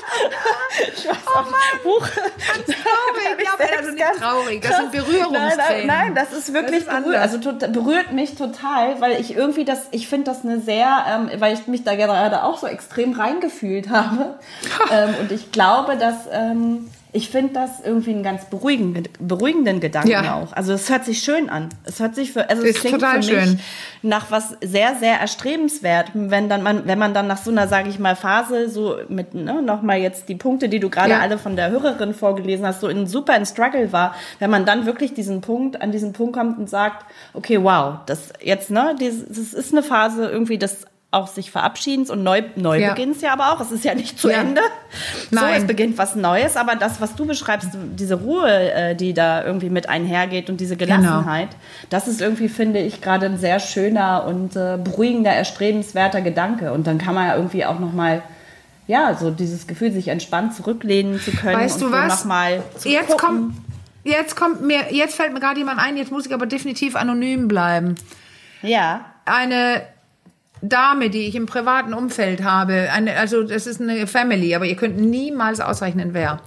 Ich weiß auch nicht. Huch. Traurig, ja, also nicht traurig, das sind Berührungstränen. nein, nein, das ist wirklich Das ist berührt, also berührt mich total, weil ich irgendwie das, ich finde das eine sehr, ähm, weil ich mich da gerade auch so extrem reingefühlt habe. *laughs* ähm, und ich glaube, dass ähm, ich finde das irgendwie einen ganz beruhigenden, beruhigenden Gedanken Ja. auch. Also es hört sich schön an. Es hört sich für, also es klingt für mich schön. nach was sehr, sehr erstrebenswert, wenn dann man, wenn man dann nach so einer, sage ich mal, Phase so mit ne, nochmal jetzt die Punkte, die du gerade Ja. alle von der Hörerin vorgelesen hast, so in super in Struggle war, wenn man dann wirklich diesen Punkt, an diesen Punkt kommt und sagt, okay, wow, das jetzt, ne, das ist eine Phase irgendwie des auch sich Verabschiedens und neu, Neubeginns ja. aber auch. Es ist ja nicht zu Ja. Ende. So, Nein. es beginnt was Neues, aber das, was du beschreibst, diese Ruhe, äh, die da irgendwie mit einhergeht und diese Genau. Gelassenheit, das ist irgendwie, finde ich, gerade ein sehr schöner und äh, beruhigender, erstrebenswerter Gedanke. Und dann kann man ja irgendwie auch nochmal, ja, so dieses Gefühl, sich entspannt zurücklehnen zu können Weißt und du so was? nochmal zu Jetzt gucken. kommt, jetzt kommt mir, jetzt fällt mir gerade jemand ein, jetzt muss ich aber definitiv anonym bleiben. Ja. Eine Dame, die ich im privaten Umfeld habe, eine, also das ist eine Family, aber ihr könnt niemals ausrechnen, wer.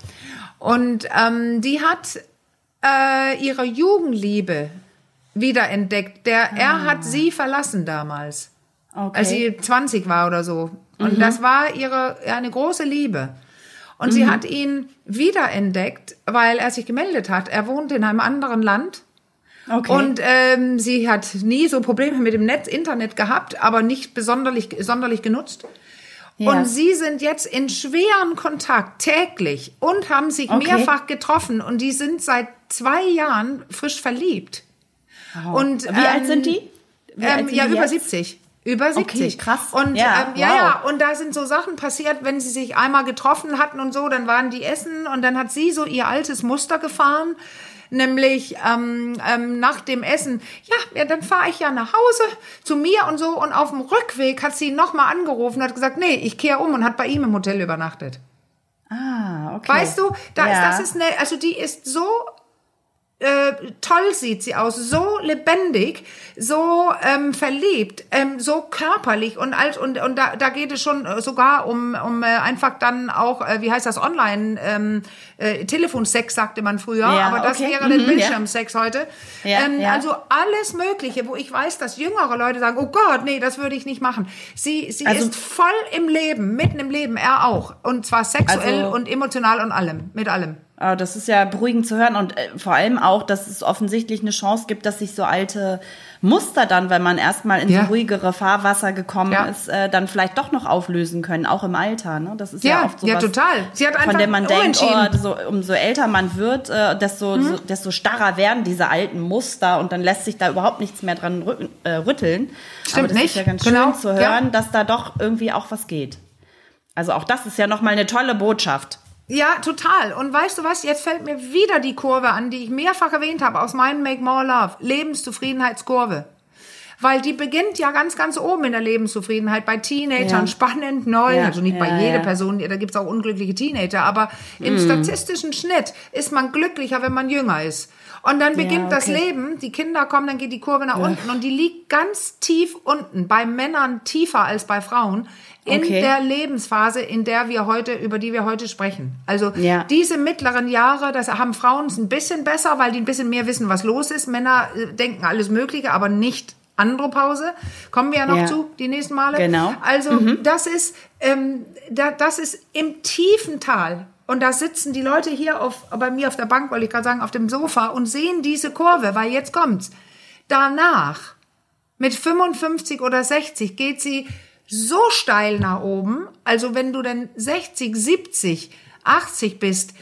Und ähm, die hat äh, ihre Jugendliebe wiederentdeckt. Der, Er hat sie verlassen damals Okay. als sie 20 war oder so. Und das war ihre eine große Liebe. Und sie hat ihn wiederentdeckt, weil er sich gemeldet hat. Er wohnt in einem anderen Land. Okay. Und ähm, sie hat nie so Probleme mit dem Netz, Internet gehabt, aber nicht besonderlich, sonderlich genutzt. Ja. Und sie sind jetzt in schweren Kontakt täglich und haben sich Okay. mehrfach getroffen und die sind seit zwei Jahren frisch verliebt. Und, Wie alt ähm, sind die? Wie alt ähm, sind ja, die über jetzt? 70. Über 70. krass. Und Ja, ähm, ja, wow. ja, und da sind so Sachen passiert, wenn sie sich einmal getroffen hatten und so, dann waren die essen und dann hat sie so ihr altes Muster gefahren. Nämlich ähm, ähm, nach dem Essen, ja, ja dann fahre ich ja nach Hause zu mir und so. Und auf dem Rückweg hat sie nochmal angerufen, hat gesagt, nee, ich kehre um und hat bei ihm im Hotel übernachtet. Ah, okay. Weißt du, da ja. ist, das ist eine, also die ist so äh, toll sieht sie aus, so lebendig, so ähm, verliebt, ähm, so körperlich und alt und und da, da geht es schon äh, sogar um um äh, einfach dann auch äh, wie heißt das online ähm, äh, Telefonsex sagte man früher, Ja, aber das okay. wäre dann Mhm, Bildschirmsex heute. Ja, ähm, ja. Also alles Mögliche, wo ich weiß, dass jüngere Leute sagen, oh Gott, nee, das würde ich nicht machen. Sie sie Also- ist voll im Leben, mitten im Leben, er auch und zwar sexuell Also- und emotional und allem, mit allem. Ah, Das ist ja beruhigend zu hören und äh, vor allem auch, dass es offensichtlich eine Chance gibt, dass sich so alte Muster dann, wenn man erstmal in Ja. so ruhigere Fahrwasser gekommen Ja. ist, äh, dann vielleicht doch noch auflösen können, auch im Alter. Ne? Das ist ja, Ja, oft so ja, total. Sie hat einfach von dem man denkt, oh, so, umso älter man wird, äh, desto, Mhm. so, desto starrer werden diese alten Muster und dann lässt sich da überhaupt nichts mehr dran rü äh, rütteln. Stimmt Aber das nicht. ist ja ganz Genau. schön zu hören, dass da doch irgendwie auch was geht. Also auch das ist ja nochmal eine tolle Botschaft. Ja, total. Und weißt du was? Jetzt fällt mir wieder die Kurve an, die ich mehrfach erwähnt habe aus meinem Make More Love. Lebenszufriedenheitskurve. Weil die beginnt ja ganz, ganz oben in der Lebenszufriedenheit bei Teenagern, Ja. spannend neu, Ja, also nicht bei ja, jeder ja. Person, da gibt's auch unglückliche Teenager, aber im Mhm. statistischen Schnitt ist man glücklicher, wenn man jünger ist. Und dann beginnt das okay. Leben, die Kinder kommen, dann geht die Kurve nach unten und die liegt ganz tief unten, bei Männern tiefer als bei Frauen, in Okay. der Lebensphase, in der wir heute, über die wir heute sprechen. Also Ja. diese mittleren Jahre, das haben Frauen ein bisschen besser, weil die ein bisschen mehr wissen, was los ist. Männer äh, denken alles Mögliche, aber nicht Andropause. Kommen wir ja noch Ja. zu, die nächsten Male. Genau. Also das ist, ähm, da, das ist im tiefen Tal. Und da sitzen die Leute hier auf, bei mir auf der Bank, wollte ich gerade sagen, auf dem Sofa und sehen diese Kurve, weil jetzt kommt's. Danach, mit 55 oder 60, geht sie so steil nach oben. Also wenn du dann 60, 70, 80 bist,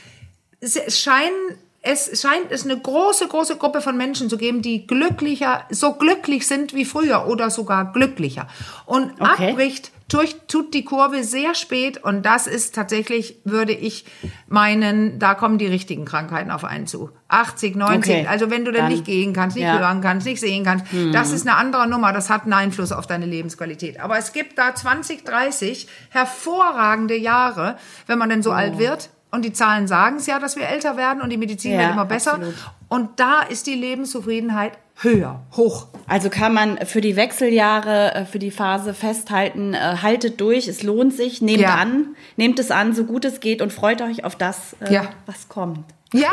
scheinen es scheint es eine große, große Gruppe von Menschen zu geben, die glücklicher, so glücklich sind wie früher oder sogar glücklicher. Und Okay. abbricht durch, tut die Kurve sehr spät und das ist tatsächlich, würde ich meinen, da kommen die richtigen Krankheiten auf einen zu. 80, 90, Okay. also wenn du dann Dann- nicht gehen kannst, nicht ja. hören kannst, nicht sehen kannst, das ist eine andere Nummer, das hat einen Einfluss auf deine Lebensqualität. Aber es gibt da 20, 30 hervorragende Jahre, wenn man denn so alt wird. Und die Zahlen sagen es ja, dass wir älter werden und die Medizin Ja, wird immer besser. absolut. Und da ist die Lebenszufriedenheit höher, hoch. Also kann man für die Wechseljahre, äh, für die Phase festhalten, äh, haltet durch, es lohnt sich, nehmt Ja. an, nehmt es an, so gut es geht und freut euch auf das, äh, Ja. was kommt. Ja,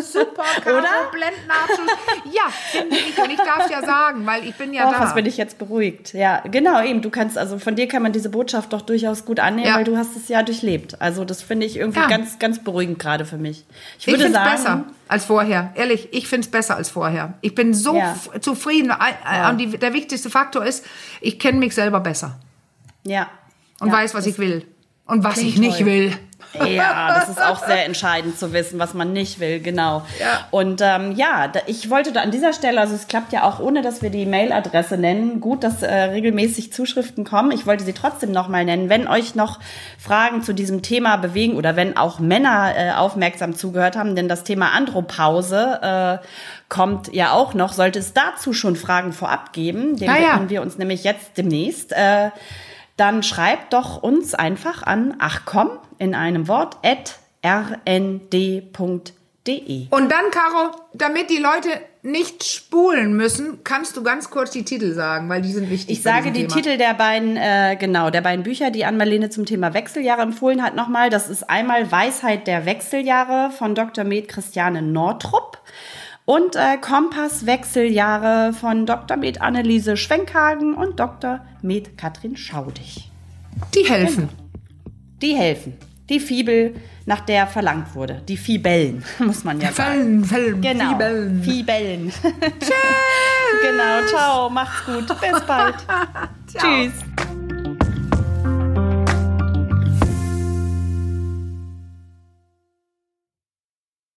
super, *laughs* Caro, Oder? Blendenabschluss. Ja, finde ich. Und ich darf ja sagen, weil ich bin ja Oh, da. was bin ich jetzt beruhigt. Ja, genau, eben. Du kannst, also von dir kann man diese Botschaft doch durchaus gut annehmen, Ja. weil du hast es ja durchlebt. Also das finde ich irgendwie Ja. ganz, ganz beruhigend gerade für mich. Ich Ich würde finde es sagen, besser als vorher. Ehrlich, ich finde es besser als vorher. Ich bin so Ja. zufrieden. Äh, Und die, der wichtigste Faktor ist, ich kenne mich selber besser ja. und weiß, was ich will und was ich nicht toll. will. Ja, das ist auch sehr entscheidend zu wissen, was man nicht will, genau. Ja. Und ähm, ja, ich wollte da an dieser Stelle, also es klappt ja auch ohne, dass wir die Mailadresse nennen. Gut, dass äh, regelmäßig Zuschriften kommen. Ich wollte sie trotzdem nochmal nennen. Wenn euch noch Fragen zu diesem Thema bewegen oder wenn auch Männer äh, aufmerksam zugehört haben, denn das Thema Andropause äh, kommt ja auch noch, sollte es dazu schon Fragen vorab geben, dem Ah, ja. wir uns nämlich jetzt demnächst. Äh, dann schreibt doch uns einfach an ach komm in einem Wort at rnd.de. Und dann, Caro, damit die Leute nicht spulen müssen, kannst du ganz kurz die Titel sagen, weil die sind wichtig. Ich sage die Thema. Titel der beiden, äh, genau, der beiden Bücher, die Ann-Marlene zum Thema Wechseljahre empfohlen hat, nochmal. Das ist einmal Weisheit der Wechseljahre von Dr. Med Christiane Nortrup und äh, Kompass Wechseljahre von Dr. Med Anneliese Schwenkhagen und Dr. Med Katrin Schaudig. Die helfen. Die helfen. Die Fibel, nach der verlangt wurde. Die Fibellen, *laughs* muss man ja sagen. Fällen, Fällen, Genau. Fibeln. Fibellen. *laughs* genau, ciao, macht's gut. Bis bald. *laughs* Tschüss.